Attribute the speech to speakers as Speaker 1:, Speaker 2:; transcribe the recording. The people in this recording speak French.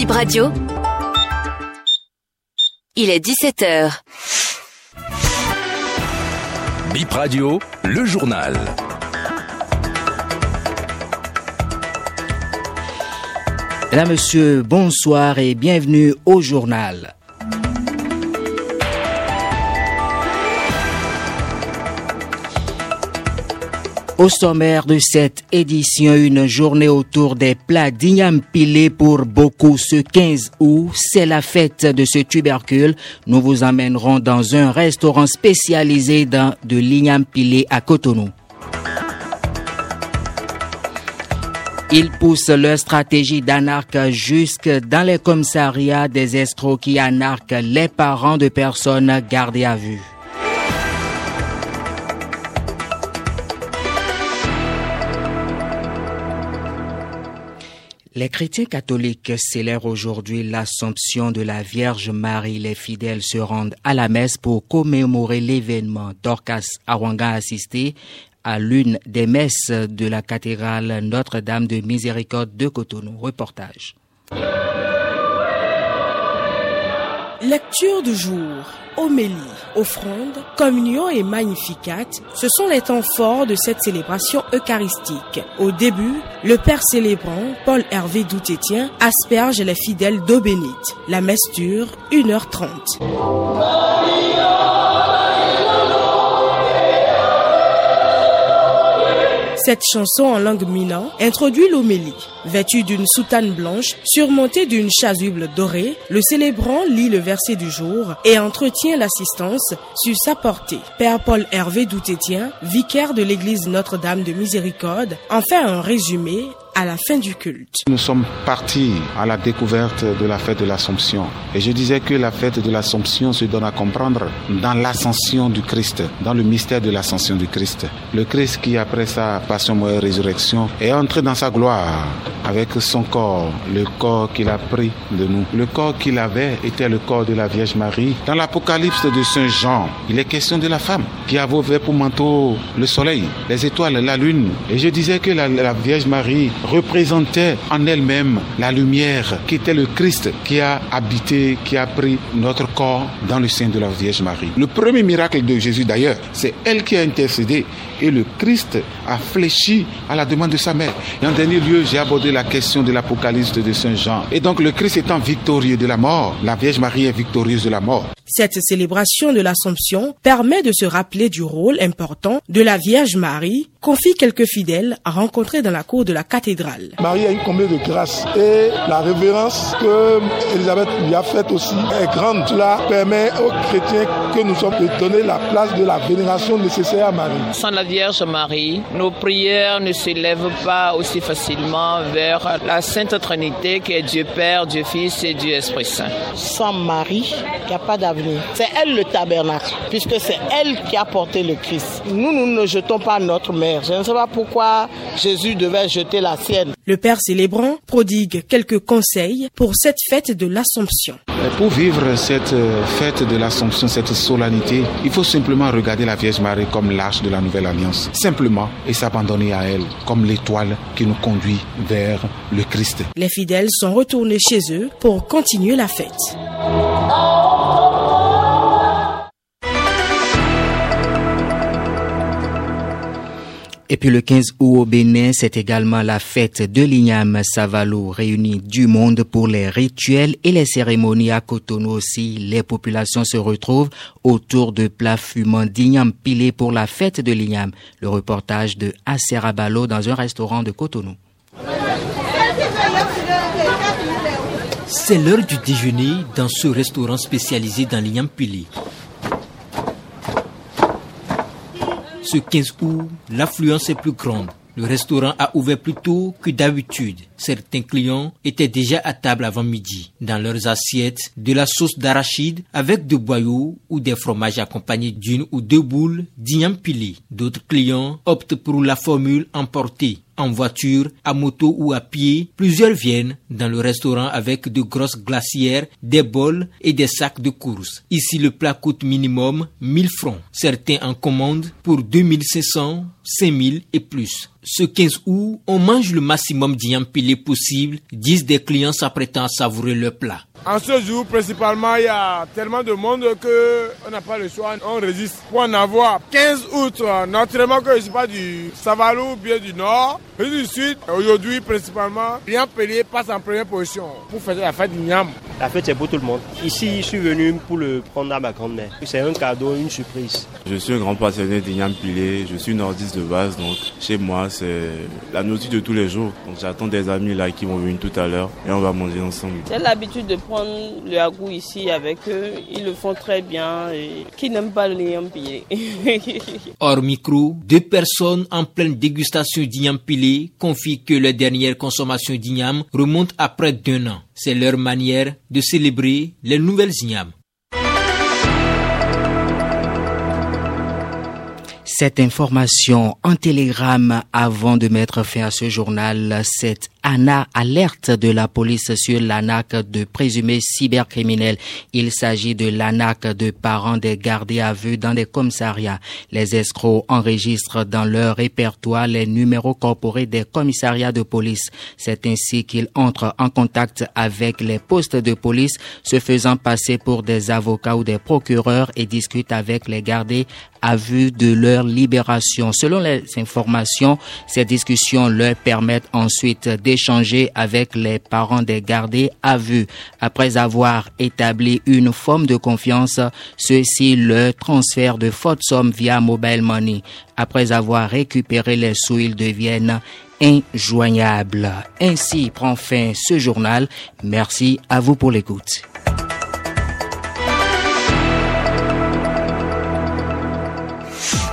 Speaker 1: Bip Radio. Il est 17h.
Speaker 2: Bip Radio, le journal.
Speaker 3: Mesdames, Monsieur, bonsoir et bienvenue au journal. Au sommaire de cette édition, une journée autour des plats d'igname pilés pour beaucoup ce 15 août. C'est la fête de ce tubercule. Nous vous emmènerons dans un restaurant spécialisé dans de l'igname pilé à Cotonou. Ils poussent leur stratégie d'anarque jusque dans les commissariats des escrocs qui anarquent les parents de personnes gardées à vue. Les chrétiens catholiques célèbrent aujourd'hui l'Assomption de la Vierge Marie. Les fidèles se rendent à la messe pour commémorer l'événement. Dorcas Awanga a assisté à l'une des messes de la cathédrale Notre-Dame de Miséricorde de Cotonou. Reportage.
Speaker 4: Lecture du jour, homélie, offrande, communion et magnificat, ce sont les temps forts de cette célébration eucharistique. Au début, le Père célébrant, Paul Hervé Doutétien, asperge les fidèles d'eau bénite. La messe dure 1h30. Cette chanson en langue minan introduit l'homélie. Vêtu d'une soutane blanche, surmontée d'une chasuble dorée, le célébrant lit le verset du jour et entretient l'assistance sur sa portée. Père Paul Hervé Doutétien, vicaire de l'église Notre-Dame de Miséricorde, en fait un résumé à la fin du culte.
Speaker 5: Nous sommes partis à la découverte de la fête de l'Assomption. Et je disais que la fête de l'Assomption se donne à comprendre dans l'ascension du Christ, dans le mystère de l'ascension du Christ. Le Christ qui, après sa passion, mort et résurrection, est entré dans sa gloire avec son corps, le corps qu'il a pris de nous. Le corps qu'il avait était le corps de la Vierge Marie. Dans l'Apocalypse de Saint Jean, il est question de la femme qui a voué pour manteau le soleil, les étoiles, la lune. Et je disais que la Vierge Marie représentait en elle-même la lumière qui était le Christ qui a habité, qui a pris notre corps dans le sein de la Vierge Marie. Le premier miracle de Jésus d'ailleurs, c'est elle qui a intercédé et le Christ a fléchi à la demande de sa mère. Et en dernier lieu, j'ai abordé la question de l'Apocalypse de Saint Jean. Et donc le Christ étant victorieux de la mort, la Vierge Marie est victorieuse de la mort.
Speaker 4: Cette célébration de l'Assomption permet de se rappeler du rôle important de la Vierge Marie, confie quelques fidèles rencontrés dans la cour de la cathédrale.
Speaker 6: Marie a une combien de grâce et la révérence que Elisabeth lui a faite aussi est grande. Cela permet aux chrétiens que nous sommes de donner la place de la vénération nécessaire à Marie.
Speaker 7: Sans la Vierge Marie, nos prières ne s'élèvent pas aussi facilement vers la Sainte Trinité qui est Dieu Père, Dieu Fils et Dieu Esprit Saint.
Speaker 8: Sans Marie, il n'y a pas d'avenir. C'est elle le tabernacle, puisque c'est elle qui a porté le Christ. Nous, nous ne jetons pas notre mère. Je ne sais pas pourquoi Jésus devait jeter la sienne.
Speaker 4: Le Père célébrant prodigue quelques conseils pour cette fête de l'Assomption.
Speaker 5: Pour vivre cette fête de l'Assomption, cette solennité, il faut simplement regarder la Vierge Marie comme l'arche de la Nouvelle Alliance. Simplement et s'abandonner à elle comme l'étoile qui nous conduit vers le Christ.
Speaker 4: Les fidèles sont retournés chez eux pour continuer la fête.
Speaker 3: Et puis le 15 août au Bénin, c'est également la fête de l'Igname Savalo, réunie du monde pour les rituels et les cérémonies à Cotonou aussi. Les populations se retrouvent autour de plats fumants d'igname pilés pour la fête de l'Igname. Le reportage de Aserabalo dans un restaurant de Cotonou.
Speaker 9: C'est l'heure du déjeuner dans ce restaurant spécialisé dans l'igname pilé. Ce 15 août, l'affluence est plus grande. Le restaurant a ouvert plus tôt que d'habitude. Certains clients étaient déjà à table avant midi. Dans leurs assiettes, de la sauce d'arachide avec de boyaux ou des fromages accompagnés d'une ou deux boules d'igname pilé. D'autres clients optent pour la formule emportée En voiture, à moto ou à pied, plusieurs viennent dans le restaurant avec de grosses glacières, des bols et des sacs de course. Ici, le plat coûte minimum 1000 francs. Certains en commandent pour 2500, 5000 et plus. Ce 15 août, on mange le maximum pilé possible, disent des clients s'apprêtant à savourer le plat.
Speaker 1: En ce jour, principalement, il y a tellement de monde qu'on n'a pas le choix. On résiste pour en avoir 15 août. Naturellement que je ne suis pas du Savalou ou bien du Nord. Je suis du Sud. Aujourd'hui, principalement, Niam Pelé passe en première position pour faire la fête du Niam.
Speaker 10: La fête, c'est pour tout le monde. Ici, je suis venu pour le prendre à ma grand-mère. C'est un cadeau, une surprise.
Speaker 11: Je suis un grand passionné de Niam Pilé. Je suis nordiste de base, donc chez moi, c'est la nourriture de tous les jours. Donc j'attends des amis là qui vont venir tout à l'heure et on va manger ensemble.
Speaker 12: J'ai l'habitude de prendre le agou ici avec eux. Ils le font très bien. Et qui n'aime pas le pilé
Speaker 9: Hors micro, deux personnes en pleine dégustation d'igname pilé confient que la dernière consommation d'igname remonte à près d'un an. C'est leur manière de célébrer les nouvelles ignames.
Speaker 3: Cette information en télégramme avant de mettre fin à ce journal, c'est Anna alerte de la police sur l'ANAC de présumés cybercriminels. Il s'agit de l'ANAC de parents des gardés à vue dans des commissariats. Les escrocs enregistrent dans leur répertoire les numéros corporés des commissariats de police. C'est ainsi qu'ils entrent en contact avec les postes de police, se faisant passer pour des avocats ou des procureurs et discutent avec les gardés à vue de leur libération. Selon les informations, ces discussions leur permettent ensuite d'échanger avec les parents des gardés à vue. Après avoir établi une forme de confiance, ceux-ci leur transfèrent de fortes sommes via mobile money. Après avoir récupéré les sous, ils deviennent injoignables. Ainsi prend fin ce journal. Merci à vous pour l'écoute.